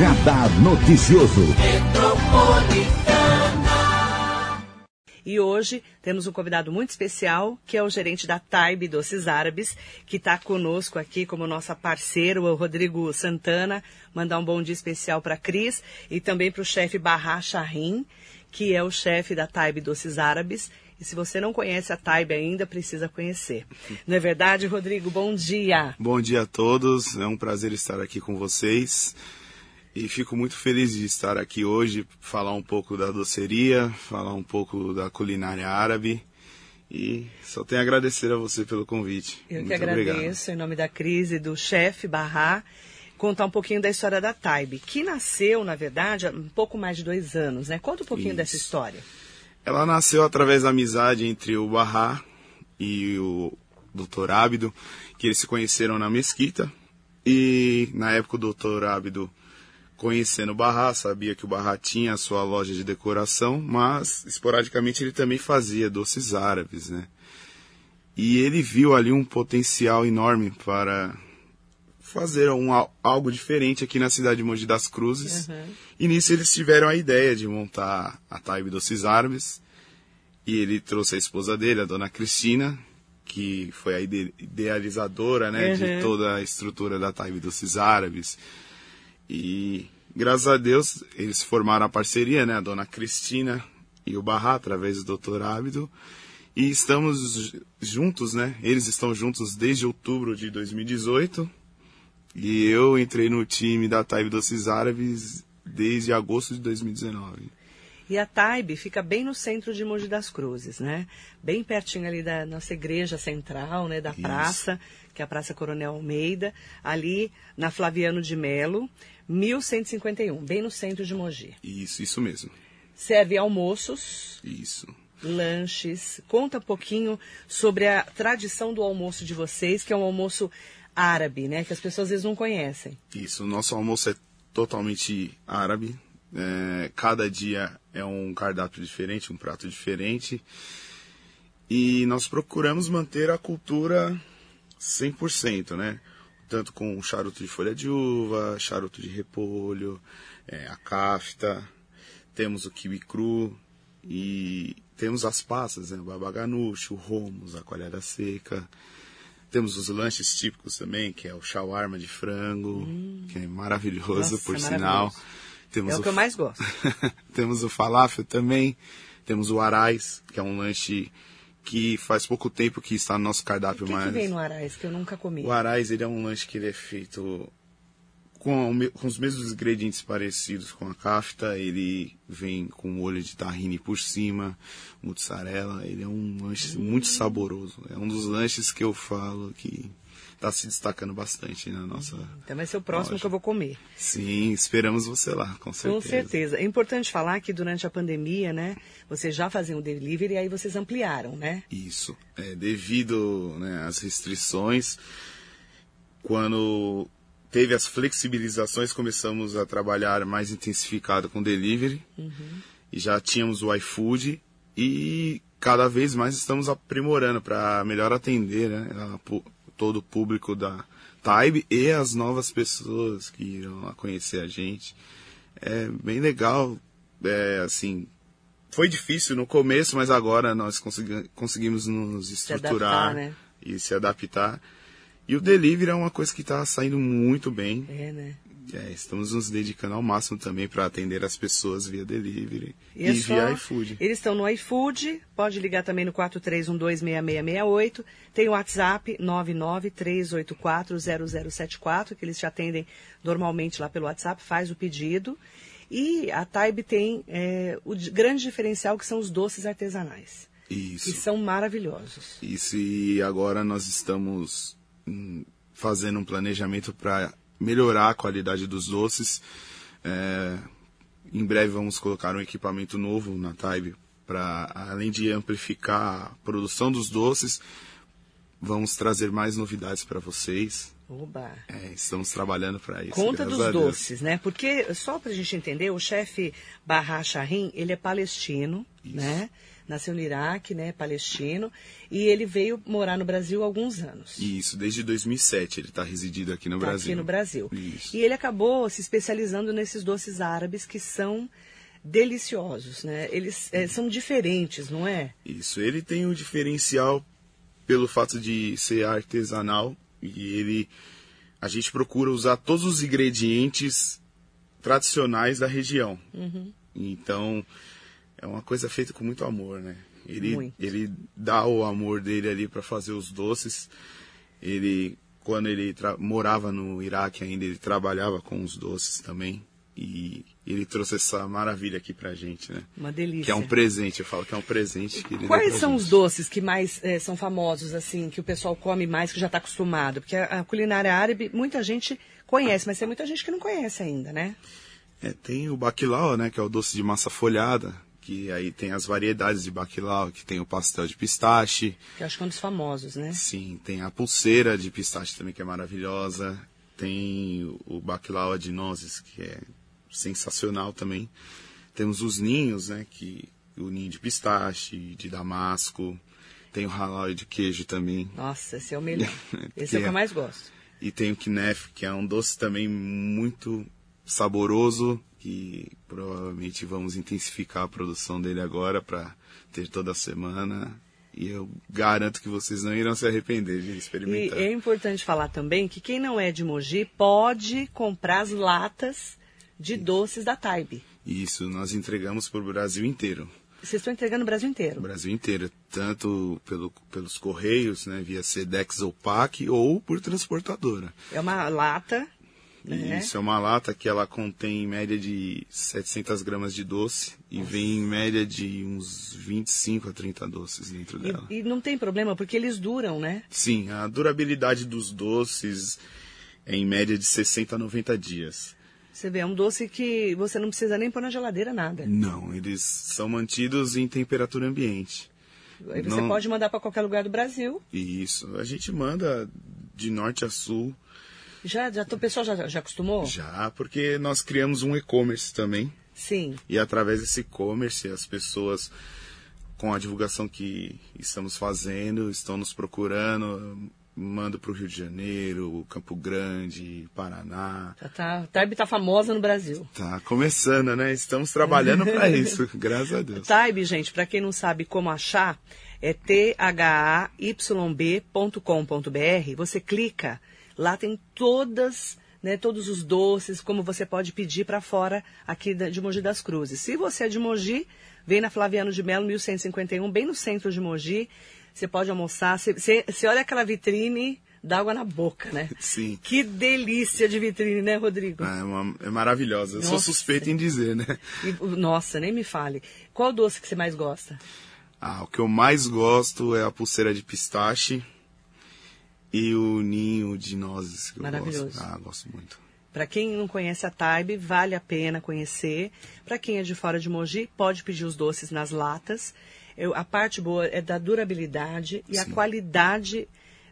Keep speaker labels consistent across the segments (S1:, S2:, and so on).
S1: Radar Noticioso.
S2: E hoje temos um convidado muito especial, que é o gerente da Taib Doces Árabes, que está conosco aqui como nossa parceira, o Rodrigo Santana. Mandar um bom dia especial para a Cris e também para o chefe Barra Shahin, que é o chefe da Taib Doces Árabes. E se você não conhece a Taib ainda, precisa conhecer. Não é verdade, Rodrigo? Bom dia.
S3: Bom dia a todos. É um prazer estar aqui com vocês. E fico muito feliz de estar aqui hoje, falar um pouco da doceria, falar um pouco da culinária árabe. E só tenho a agradecer a você pelo convite.
S2: Eu
S3: muito
S2: que agradeço,
S3: obrigado.
S2: em nome da crise do chefe Barra, contar um pouquinho da história da Taib, que nasceu, na verdade, há um pouco mais de dois anos, né? Conta um pouquinho
S3: Isso.
S2: dessa história.
S3: Ela nasceu através da amizade entre o Barra e o Dr. Ábido, que eles se conheceram na mesquita. E na época o Dr. Ábido, conhecendo o Barra, sabia que o Barra tinha a sua loja de decoração, mas esporadicamente ele também fazia doces árabes, né? E ele viu ali um potencial enorme para fazer um, al- algo diferente aqui na cidade de Mogi das Cruzes. E nisso eles tiveram a ideia de montar a Taib Doces Árabes. E ele trouxe a esposa dele, a dona Cristina, que foi a ide- idealizadora né,
S2: Uhum.
S3: de toda a estrutura da Taib Doces Árabes. E graças a Deus eles formaram a parceria, né, a dona Cristina e o Barra, através do Dr. Ábido. E estamos ju- juntos, né? Eles estão juntos desde outubro de 2018. E eu entrei no time da Taib Doces Árabes desde agosto de 2019.
S2: E a Taib fica bem no centro de Mogi das Cruzes, né? Bem pertinho ali da nossa igreja central, né? Da
S3: Isso.
S2: praça, que é a Praça Coronel Almeida, ali na Flaviano de Melo, 1151, bem no centro de Mogi.
S3: Isso, isso mesmo.
S2: Serve almoços,
S3: Isso.
S2: lanches. Conta um pouquinho sobre a tradição do almoço de vocês, que é um almoço árabe, né? Que as pessoas às vezes não conhecem.
S3: Isso. O nosso almoço é totalmente árabe. É, cada dia é um cardápio diferente, um prato diferente. E nós procuramos manter a cultura 100%, né? Tanto com charuto de folha de uva, charuto de repolho, é, a kafta, temos o kiwi cru e temos as passas, né? O babaganuche, o romos, a coalhada seca. Temos os lanches típicos também, que é o shawarma de frango, que é maravilhoso,
S2: Nossa,
S3: por
S2: é
S3: sinal.
S2: maravilhoso.
S3: Temos
S2: É o que eu mais gosto.
S3: temos o falafel também, temos o arais, que é um lanche que faz pouco tempo que está no nosso
S2: O
S3: cardápio,
S2: que, que
S3: mas
S2: vem no Arais, que eu nunca comi?
S3: o arais ele é um lanche que ele é feito com, o com os mesmos ingredientes parecidos com a kafta, ele vem com molho de tahine por cima, mozzarella, ele é um lanche muito saboroso. É um dos lanches que eu falo que está se destacando bastante na nossa.
S2: Então vai ser o próximo
S3: Lógico.
S2: que eu vou comer.
S3: Sim, esperamos você lá, com certeza.
S2: Com certeza. É importante falar que durante a pandemia, né, vocês já faziam delivery e aí vocês ampliaram, né?
S3: Isso. É, devido né, às restrições, quando teve as flexibilizações, começamos a trabalhar mais intensificado com delivery. E já tínhamos o iFood e cada vez mais estamos aprimorando para melhor atender né, a todo o público da Taib e as novas pessoas que irão lá conhecer a gente. É bem legal, é, assim, foi difícil no começo, mas agora nós consegui- conseguimos nos estruturar
S2: adaptar, né?
S3: e se adaptar. E o delivery é uma coisa que está saindo muito bem.
S2: É, né?
S3: É, estamos nos dedicando ao máximo também para atender as pessoas via delivery e,
S2: é só-
S3: via iFood.
S2: Eles estão no iFood, pode ligar também no 43126668. Tem o WhatsApp 993840074, que eles te atendem normalmente lá pelo WhatsApp, faz o pedido. E a Taib tem é, o grande diferencial que são os doces artesanais, que
S3: Isso.
S2: são maravilhosos.
S3: Isso, e agora nós estamos hum, fazendo um planejamento para melhorar a qualidade dos doces. É, em breve vamos colocar um equipamento novo na Taib para, além de amplificar a produção dos doces, vamos trazer mais novidades para vocês.
S2: Oba!
S3: É, estamos trabalhando para isso.
S2: Conta dos doces, né? Porque, só para a gente entender, o chefe Barra Shahin, ele é palestino,
S3: Isso.
S2: né? Nasceu no Iraque, né, palestino, e ele veio morar no Brasil há alguns anos.
S3: Isso, desde 2007 ele está residido aqui no
S2: Tá
S3: Brasil.
S2: Aqui no Brasil.
S3: Isso.
S2: E ele acabou se especializando nesses doces árabes que são deliciosos, né? Eles eh, são diferentes, não é?
S3: Isso, ele tem um diferencial pelo fato de ser artesanal e ele a gente procura usar todos os ingredientes tradicionais da região. Então é uma coisa feita com muito amor, né? Ele
S2: Muito.
S3: ele dá o amor dele ali para fazer os doces. Ele quando ele morava no Iraque ainda ele trabalhava com os doces também e ele trouxe essa maravilha aqui pra gente, né?
S2: Uma delícia.
S3: Que é um presente, eu falo que é um presente que ele deu
S2: Quais são
S3: gente.
S2: os doces que mais eh, são famosos, assim, que o pessoal come mais, que já está acostumado? Porque a, a culinária árabe, muita gente conhece, mas tem muita gente que não conhece ainda, né?
S3: É, tem o baquilau, né, que é o doce de massa folhada, que aí tem as variedades de baquilau, que tem o pastel de pistache,
S2: Que eu acho que é um dos famosos, né?
S3: sim, tem a pulseira de pistache também que é maravilhosa, tem o baquilau de nozes, que é sensacional também. Temos os ninhos, né, que o ninho de pistache, de damasco, tem o halal de queijo também.
S2: Nossa, esse é o melhor. Esse é o que
S3: é-
S2: eu mais gosto.
S3: E tem o knef, que é um doce também muito saboroso, que provavelmente vamos intensificar a produção dele agora para ter toda semana. E eu garanto que vocês não irão se arrepender de
S2: E
S3: experimentar.
S2: é importante falar também que quem não é de Mogi pode comprar as latas de doces da Taibe.
S3: Isso, nós entregamos para o Brasil inteiro.
S2: Vocês estão entregando no Brasil
S3: O
S2: inteiro.
S3: Brasil inteiro, tanto pelo, pelos correios, né, via Sedex ou PAC, ou por transportadora.
S2: É uma lata, né?
S3: Isso é uma lata que ela contém em média de 700 gramas de doce e vem em média de uns 25 a 30 doces dentro dela.
S2: E, e não tem problema, porque eles duram, né?
S3: Sim, a durabilidade dos doces é em média de 60 a 90 dias.
S2: Você vê, é um doce que você não precisa nem pôr na geladeira nada.
S3: Não, eles são mantidos em temperatura ambiente.
S2: Aí você
S3: Não.
S2: pode mandar para qualquer lugar do Brasil.
S3: Isso, a gente manda de norte a sul
S2: Já, já, o pessoal já, já acostumou?
S3: já, porque nós criamos um e-commerce também.
S2: Sim.
S3: E através desse e-commerce, as pessoas, com a divulgação que estamos fazendo, estão nos procurando. Mando para o Rio de Janeiro, Campo Grande, Paraná.
S2: Já tá, Taibe tá famosa no Brasil.
S3: Tá começando, né? Estamos trabalhando para isso, graças a Deus.
S2: Taibe, gente, para quem não sabe como achar, é thaYb.com.br. Você clica, lá tem todas, né, todos os doces, como você pode pedir para fora aqui de Mogi das Cruzes. Se você é de Mogi, vem na Flaviano de Melo, 1151, bem no centro de Mogi. Você pode almoçar, você, você, você olha aquela vitrine, dá água na boca, né?
S3: Sim.
S2: Que delícia de vitrine, né, Rodrigo?
S3: Ah, é, uma- é maravilhosa. Eu sou
S2: Nossa.
S3: suspeito em dizer, né?
S2: E, nossa, nem me fale. Qual doce que você mais gosta?
S3: Ah, o que eu mais gosto é a pulseira de pistache e o ninho de nozes. Que eu
S2: Maravilhoso.
S3: Gosto. Ah, gosto muito.
S2: Para quem não conhece a Taibe, vale a pena conhecer. Para quem é de fora de Mogi, pode pedir os doces nas latas. Eu- a parte boa é da durabilidade e a
S3: Sim.
S2: qualidade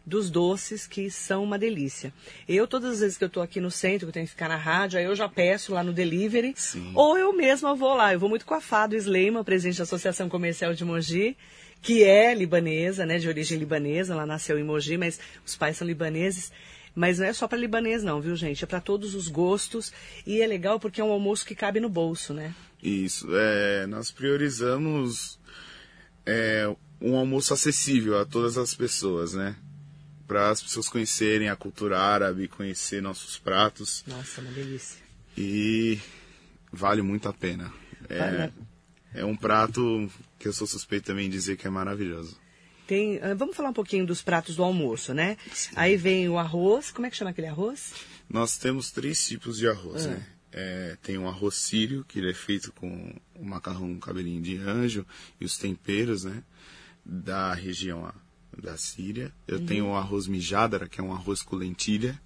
S2: dos doces, que são uma delícia. Eu, todas as vezes que eu estou aqui no centro, que eu tenho que ficar na rádio, aí eu já peço lá no delivery.
S3: Sim.
S2: Ou eu mesma vou lá. Eu vou muito com a Fado Sleima, presidente da Associação Comercial de Mogi, que é libanesa, né, de origem libanesa. Ela nasceu em Mogi, mas os pais são libaneses. Mas não é só para libanês não, viu, gente? É para todos os gostos. E é legal porque é um almoço que cabe no bolso, né?
S3: Isso. É, nós priorizamos é, um almoço acessível a todas as pessoas, né? Para as pessoas conhecerem a cultura árabe, conhecer nossos pratos.
S2: Nossa, uma delícia.
S3: E vale muito a pena.
S2: Vale.
S3: É, é um prato que eu sou suspeito também em dizer que é maravilhoso.
S2: Tem, ah, vamos falar um pouquinho dos pratos do almoço, né? Aí vem o arroz. Como é que chama aquele arroz?
S3: Nós temos três tipos de arroz,
S2: Ah.
S3: né? É, tem um arroz sírio, que ele é feito com o macarrão cabelinho de anjo e os temperos, né? Da região ah, da Síria. Eu tenho o arroz mijadara, que é um arroz com lentilha.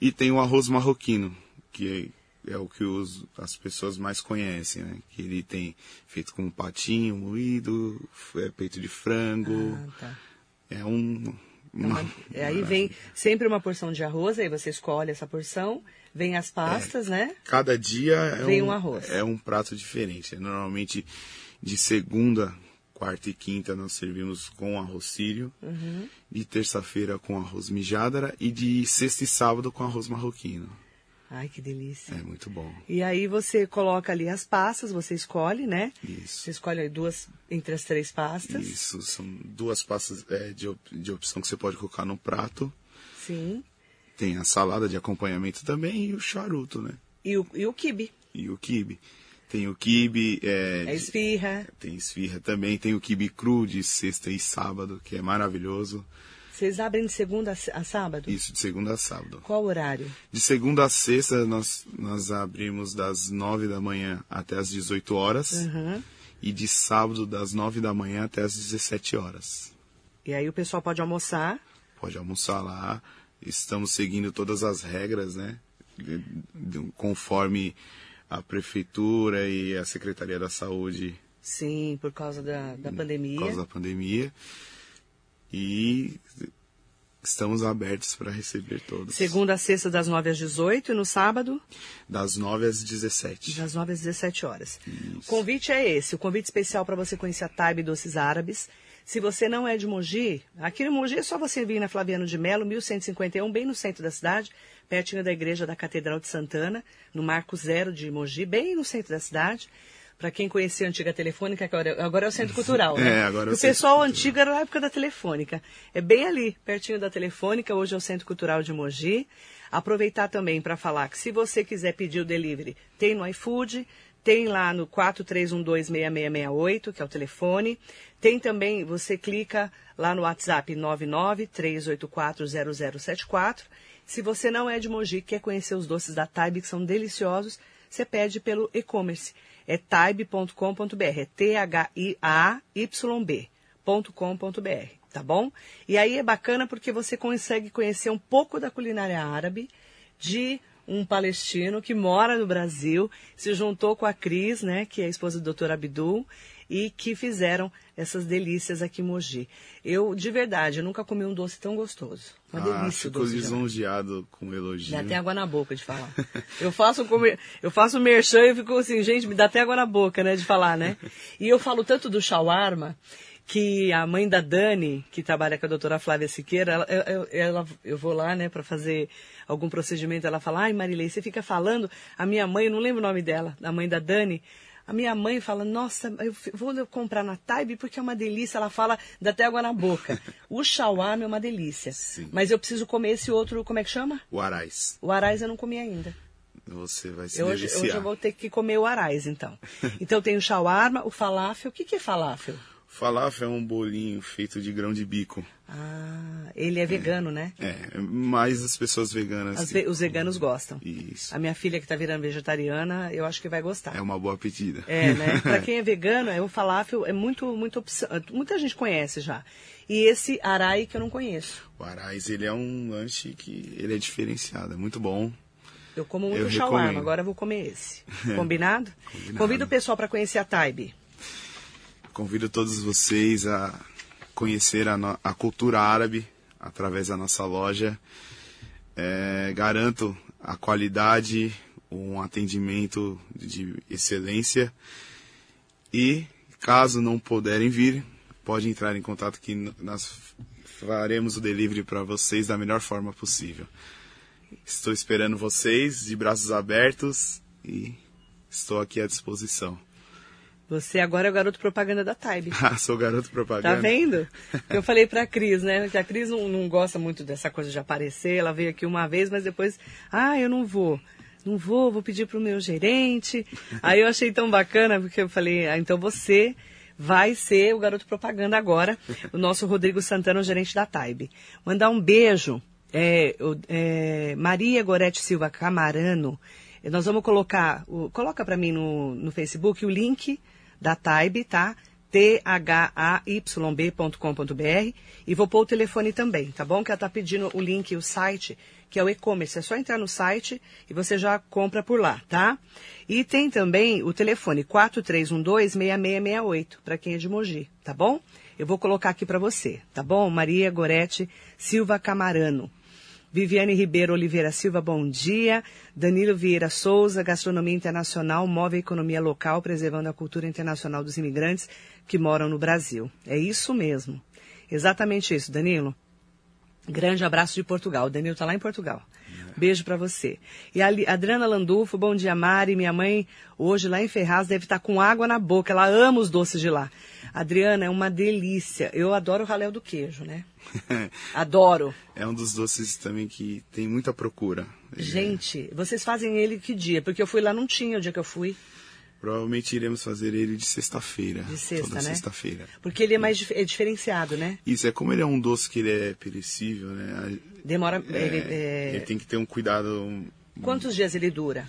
S3: E tem o arroz marroquino, que é, é o que os, as pessoas mais conhecem, né? Que ele tem feito com patinho moído, é, peito de frango.
S2: Ah, tá.
S3: É um...
S2: Então,
S3: uma-
S2: é, aí vem sempre uma porção de arroz, aí você escolhe essa porção, vem as pastas, né?
S3: Cada dia é
S2: Vem
S3: um,
S2: um arroz.
S3: é um prato diferente. É Normalmente de segunda quarta e quinta nós servimos com arroz sírio,
S2: Uhum.
S3: de terça-feira com arroz mijadara e de sexta e sábado com arroz marroquino.
S2: Ai, que delícia.
S3: É muito bom.
S2: E aí você coloca ali as pastas, você escolhe, né?
S3: Isso.
S2: Você escolhe duas entre as três pastas.
S3: Isso, são duas pastas é, de, op- de opção que você pode colocar no prato.
S2: Sim.
S3: Tem a salada de acompanhamento também e o charuto, né?
S2: E o, e o quibe.
S3: E o quibe. Tem o quibe, é,
S2: É
S3: de-
S2: esfirra.
S3: tem esfirra também, tem o quibe cru de sexta e sábado, que é maravilhoso.
S2: Vocês abrem de segunda a sábado?
S3: Isso, de segunda a sábado.
S2: Qual horário?
S3: De segunda a sexta, nós, nós abrimos das nove da manhã até as 18 horas.
S2: Uhum.
S3: E de sábado, das nove da manhã até as 17 horas.
S2: E aí o pessoal pode almoçar.
S3: Pode almoçar lá. Estamos seguindo todas as regras, né? Conforme a prefeitura e a Secretaria da Saúde
S2: Sim, por causa da, da pandemia.
S3: por causa da pandemia. E estamos abertos para receber todos.
S2: Segunda a sexta, das 9 às 18 e no sábado,
S3: Das 9 às 17.
S2: das 9 às 17 horas.
S3: Isso.
S2: O convite é esse, o convite especial para você conhecer a Taibe Doces Árabes. Se você não é de Mogi, aqui no Mogi é só você vir na Flaviano de Melo, 1151, bem no centro da cidade, pertinho da igreja da Catedral de Santana, no Marco Zero de Mogi, bem no centro da cidade. Para quem conhecia a antiga telefônica, agora, agora é o centro cultural, né?
S3: É, agora é o
S2: pessoal antigo era na época da telefônica. É bem ali, pertinho da telefônica, hoje é o Centro Cultural de Mogi. Aproveitar também para falar que se você quiser pedir o delivery, tem no iFood, tem lá no 43126668, que é o telefone. Tem também, você clica lá no WhatsApp 993840074. Se você não é de Mogi, quer conhecer os doces da Taibe, que são deliciosos, você pede pelo e-commerce. É taibe.com.br, é T-H-I-A-Y-B.com.br, tá bom? E aí é bacana porque você consegue conhecer um pouco da culinária árabe de um palestino que mora no Brasil, se juntou com a Cris, né, que é a esposa do Dr. Abdul, e que fizeram essas delícias aqui em Mogi. Eu, de verdade, eu nunca comi um doce tão gostoso. Uma
S3: ah,
S2: delícia o doce jamão.
S3: lisonjeado com elogio.
S2: Dá até água na boca de falar. Eu faço comer, eu faço merchan e fico assim, gente, me dá até água na boca, né, de falar, né? E eu falo tanto do shawarma que a mãe da Dani, que trabalha com a doutora Flávia Siqueira, ela, eu, ela- eu vou lá, né, para fazer algum procedimento, ela fala, ai Marilei, você fica falando, a minha mãe, eu não lembro o nome dela, a mãe da Dani, a minha mãe fala, nossa, eu vou comprar na Taibe porque é uma delícia. Ela fala, dá até água na boca. O shawarma é uma delícia.
S3: Sim.
S2: Mas eu preciso comer esse outro, como é que chama?
S3: O Arais.
S2: O arais eu não comi ainda.
S3: Você vai se
S2: Eu hoje, hoje eu vou ter que comer o arais, então. Então tem o shawarma, o falafel. O que, que é falafel?
S3: Falafel é um bolinho feito de grão de bico.
S2: Ah, ele é vegano, né?
S3: É, mais as pessoas veganas.
S2: As os veganos gostam.
S3: Isso.
S2: A minha filha que tá virando vegetariana, eu acho que vai gostar.
S3: É uma boa pedida.
S2: É, né? Pra quem é vegano, é o falafel é muito, muito opção. Muita gente conhece já. E esse arai que eu não conheço.
S3: O Arais, ele é um lanche que ele é diferenciado, é muito bom.
S2: Eu como muito
S3: Eu
S2: shawarma, agora eu vou comer esse. Combinado?
S3: Combinado.
S2: Convido o pessoal para conhecer a Taibe.
S3: Convido todos vocês a conhecer a, no- a cultura árabe através da nossa loja. É, garanto a qualidade, um atendimento de excelência. E caso não puderem vir, pode entrar em contato que nós faremos o delivery para vocês da melhor forma possível. Estou esperando vocês de braços abertos e estou aqui à disposição.
S2: Você agora é o garoto propaganda da Taibe.
S3: Ah, sou garoto propaganda.
S2: Tá vendo? Eu falei pra Cris, né? Que a Cris não, não gosta muito dessa coisa de aparecer. Ela veio aqui uma vez, mas depois, ah, eu não vou. Não vou, vou pedir pro meu gerente. Aí eu achei tão bacana, porque eu falei, ah, então você vai ser o garoto propaganda agora, o nosso Rodrigo Santana, o gerente da Taibe. Mandar um beijo, é, o- é, Maria Gorete Silva Camarano. Nós vamos colocar, o- coloca para mim no, no Facebook o link da Taibe, tá? thyb.com.br e vou pôr o telefone também, tá bom? Que ela tá pedindo o link, o site, que é o e-commerce. É só entrar no site e você já compra por lá, tá? E tem também o telefone 4312-6668, para quem é de Mogi, tá bom? Eu vou colocar aqui para você, tá bom? Maria Gorete Silva Camarano. Viviane Ribeiro Oliveira Silva, bom dia. Danilo Vieira Souza, Gastronomia Internacional move a economia local, preservando a cultura internacional dos imigrantes que moram no Brasil. É isso mesmo. Exatamente isso, Danilo. Grande abraço de Portugal. O Danilo está lá em Portugal. Beijo para você. E a Adriana Landulfo, bom dia, Mari. Minha mãe, hoje lá em Ferraz, deve estar tá com água na boca. Ela ama os doces de lá. Adriana, é uma delícia. Eu adoro o ralé do queijo, né? adoro.
S3: É um dos doces também que tem muita procura.
S2: Gente, vocês fazem ele que dia? Porque eu fui lá, não tinha o dia que eu fui.
S3: Provavelmente iremos fazer ele de sexta-feira.
S2: De sexta,
S3: toda
S2: né?
S3: sexta-feira.
S2: Porque ele é mais dif é diferenciado, né?
S3: Isso, é como ele é um doce que ele é perecível, né?
S2: Demora.
S3: É,
S2: ele, é...
S3: ele, tem que ter um cuidado.
S2: Quantos dias ele dura?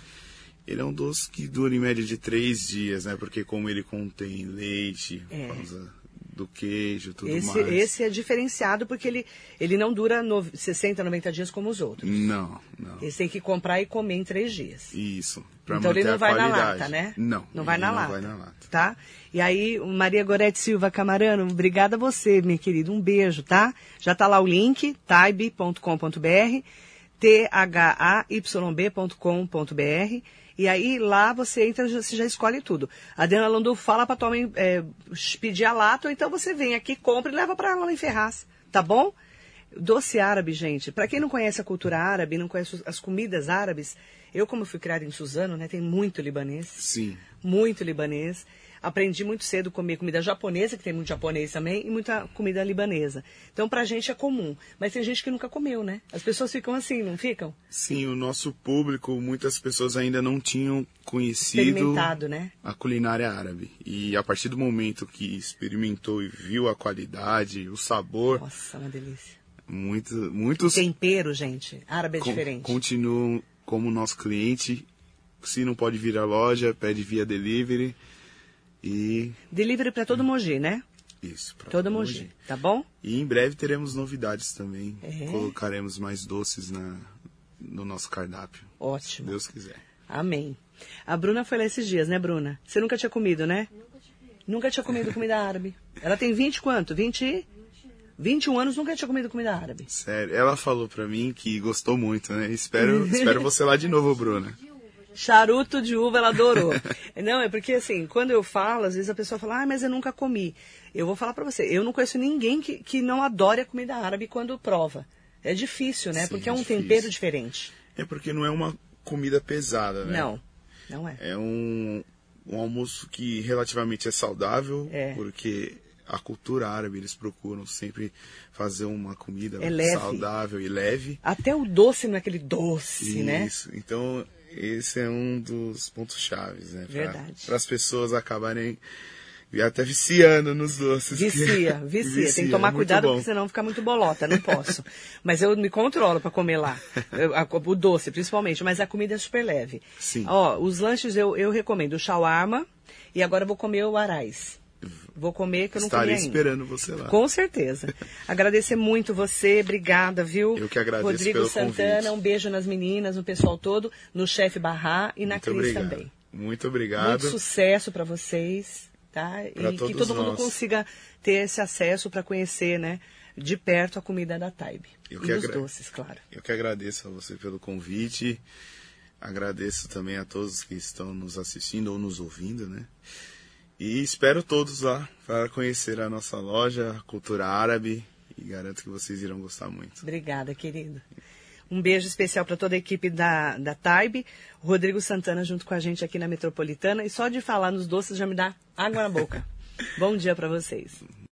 S3: Ele é um doce que dura em média de três dias, né? Porque como ele contém leite,
S2: É.
S3: causa do queijo, tudo
S2: Esse,
S3: mais.
S2: esse é diferenciado porque ele, ele não dura no, 60, 90 dias como os outros.
S3: Não, não.
S2: Esse tem que comprar e comer em três dias.
S3: Isso.
S2: Então ele não vai na lata, né?
S3: Não.
S2: Não vai na
S3: não
S2: lata.
S3: vai na lata.
S2: Tá? E aí, Maria Gorete Silva Camarano, obrigada a você, minha querida. Um beijo, tá? Já tá lá o link, taibe.com.br, thaYb.com.br. E aí lá você entra, você já escolhe tudo. A Adriana Landulfo fala para tua mãe é, pedir a lata, ou então você vem aqui, compra e leva para ela lá em Ferraz. Tá bom? Doce árabe, gente. Para quem não conhece a cultura árabe, não conhece as comidas árabes, eu como fui criada em Suzano, né, tem muito libanês
S3: Sim.
S2: muito libanês. Aprendi muito cedo a comer comida japonesa, que tem muito japonês também, e muita comida libanesa. Então, pra gente é comum. Mas tem gente que nunca comeu, né? As pessoas ficam assim, não ficam?
S3: Sim, o nosso público, muitas pessoas ainda não tinham conhecido
S2: né?
S3: a culinária árabe. E a partir do momento que experimentou e viu a qualidade, o sabor,
S2: Nossa, uma delícia.
S3: muito, muitos
S2: Tempero, gente. Árabe é
S3: con-
S2: diferente.
S3: continuam como nosso cliente. Se não pode vir à loja, pede via delivery. E
S2: Delivery pra todo Mogi, né?
S3: isso. pra
S2: Todo
S3: hoje.
S2: Mogi, tá bom?
S3: E em breve teremos novidades também.
S2: É?
S3: Colocaremos mais doces na, no nosso cardápio. Se
S2: Ótimo.
S3: Deus quiser.
S2: Amém. A Bruna foi lá esses dias, né, Bruna? Você nunca tinha comido, né? Nunca tinha comido comida árabe. Ela tem 20 quanto? 20? 21 anos nunca tinha comido comida árabe.
S3: Sério, ela falou pra mim que gostou muito, né? Espero, espero você lá de novo, Bruna.
S2: Charuto de uva, ela adorou. não, é porque assim, quando eu falo, às vezes a pessoa fala, ah, mas eu nunca comi. Eu vou falar pra você, eu não conheço ninguém que, que não adore a comida árabe quando prova. É difícil, né?
S3: Sim,
S2: porque é
S3: é
S2: um
S3: difícil.
S2: tempero diferente.
S3: É porque não é uma comida pesada, né?
S2: Não, não é.
S3: É um, um almoço que relativamente é saudável,
S2: É.
S3: porque a cultura árabe eles procuram sempre fazer uma comida
S2: É
S3: saudável e leve.
S2: Até o doce não é aquele doce, né?
S3: Isso. Então, esse é um dos pontos chaves, né?
S2: Verdade.
S3: Para as pessoas acabarem até viciando nos doces.
S2: Vicia, vicia. Tem que tomar cuidado,
S3: bom.
S2: porque senão fica muito bolota. Não posso. Mas eu me controlo para comer lá. Eu- a- o doce, principalmente. Mas a comida é super leve.
S3: Sim.
S2: Ó, os lanches eu, eu recomendo o shawarma. E agora eu vou comer o arais. Vou comer que eu não
S3: Estarei
S2: comi ainda.
S3: esperando você lá.
S2: Com certeza. Agradecer muito você, obrigada, viu?
S3: Eu que agradeço
S2: Rodrigo
S3: pelo
S2: Santana,
S3: convite.
S2: um beijo nas meninas, no pessoal todo, no chefe Barra e na
S3: Muito
S2: Cris
S3: obrigado.
S2: também.
S3: Muito obrigado.
S2: Muito sucesso para vocês, tá?
S3: Pra
S2: e que todo mundo
S3: nós.
S2: consiga ter esse acesso para conhecer, né, de perto a comida da Taibe.
S3: Eu
S2: e
S3: que
S2: dos
S3: agra-
S2: doces, claro.
S3: Eu que agradeço a você pelo convite. Agradeço também a todos que estão nos assistindo ou nos ouvindo, né? E espero todos lá para conhecer a nossa loja, a cultura árabe, e garanto que vocês irão gostar muito.
S2: Obrigada, querido. Um beijo especial para toda a equipe da, da Taibe, o Rodrigo Santana junto com a gente aqui na Metropolitana. E só de falar nos doces já me dá água na boca. Bom dia para vocês.